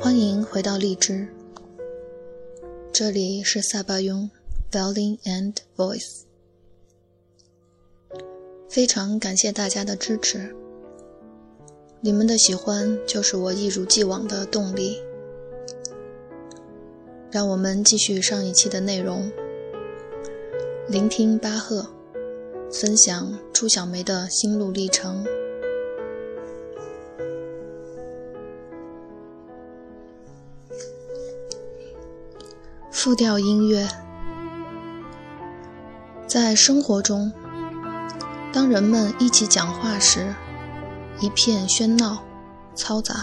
欢迎回到荔枝，这里是萨巴雍 Violin and Voice。非常感谢大家的支持，你们的喜欢就是我一如既往的动力。让我们继续上一期的内容，聆听巴赫，分享朱小梅的心路历程。复调音乐，在生活中，当人们一起讲话时，一片喧闹、嘈杂；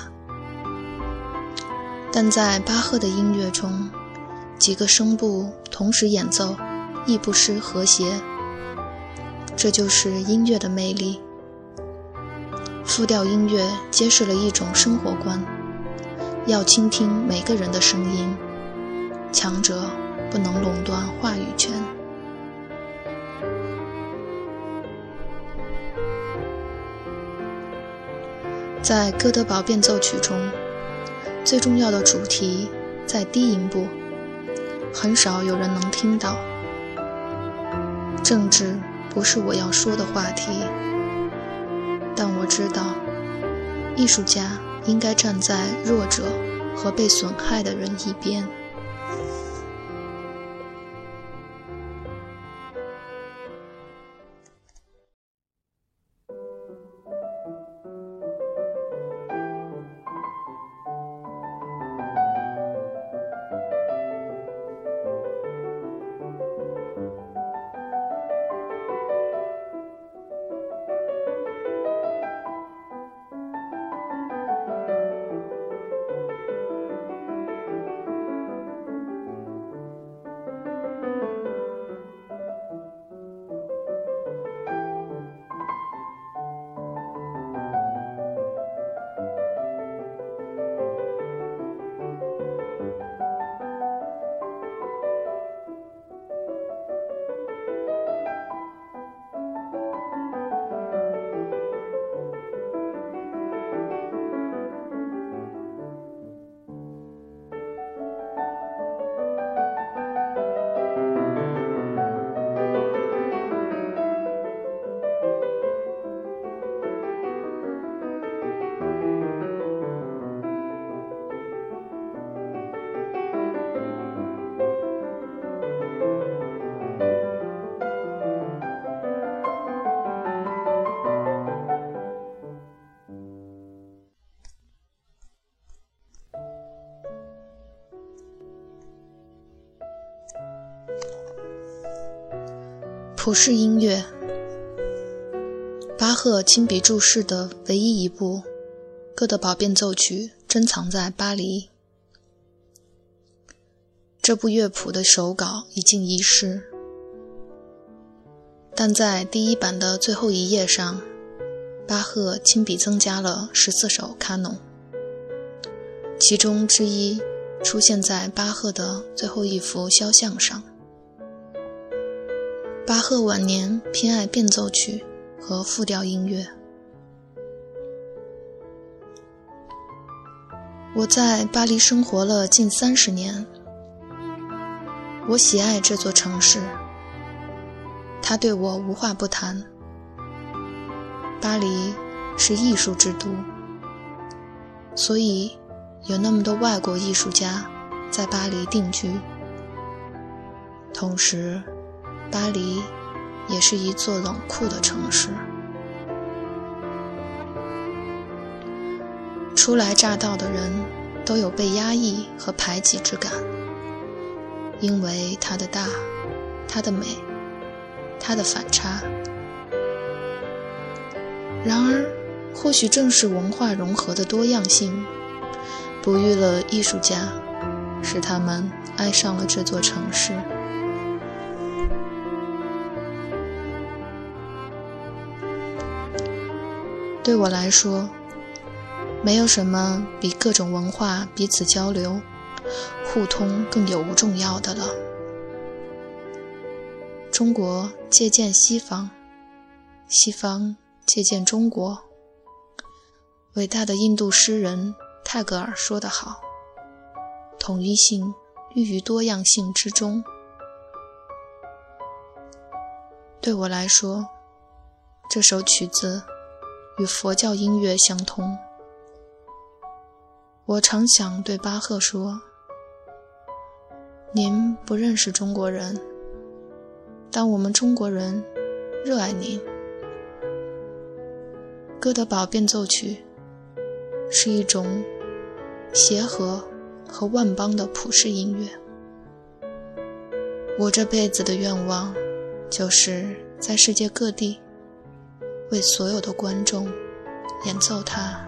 但在巴赫的音乐中，几个声部同时演奏，亦不失和谐。这就是音乐的魅力。复调音乐揭示了一种生活观：要倾听每个人的声音。强者不能垄断话语权。在哥德堡变奏曲中，最重要的主题在低音部，很少有人能听到。政治不是我要说的话题，但我知道，艺术家应该站在弱者和被损害的人一边。普世音乐，巴赫亲笔注释的唯一一部《哥德堡变奏曲》珍藏在巴黎。这部乐谱的手稿已经遗失，但在第一版的最后一页上，巴赫亲笔增加了十四首卡农，其中之一出现在巴赫的最后一幅肖像上。巴赫晚年偏爱变奏曲和复调音乐。我在巴黎生活了近三十年，我喜爱这座城市，它对我无话不谈。巴黎是艺术之都，所以有那么多外国艺术家在巴黎定居，同时。巴黎也是一座冷酷的城市。初来乍到的人都有被压抑和排挤之感，因为它的大、它的美、它的反差。然而，或许正是文化融合的多样性，哺育了艺术家，使他们爱上了这座城市。对我来说，没有什么比各种文化彼此交流、互通更有无重要的了。中国借鉴西方，西方借鉴中国。伟大的印度诗人泰戈尔说得好：“统一性寓于多样性之中。对我来说，这首曲子与佛教音乐相通。我常想对巴赫说：“您不认识中国人，但我们中国人热爱您。”《哥德堡变奏曲》是一种协和和万邦的普世音乐。我这辈子的愿望，就是在世界各地为所有的观众演奏它。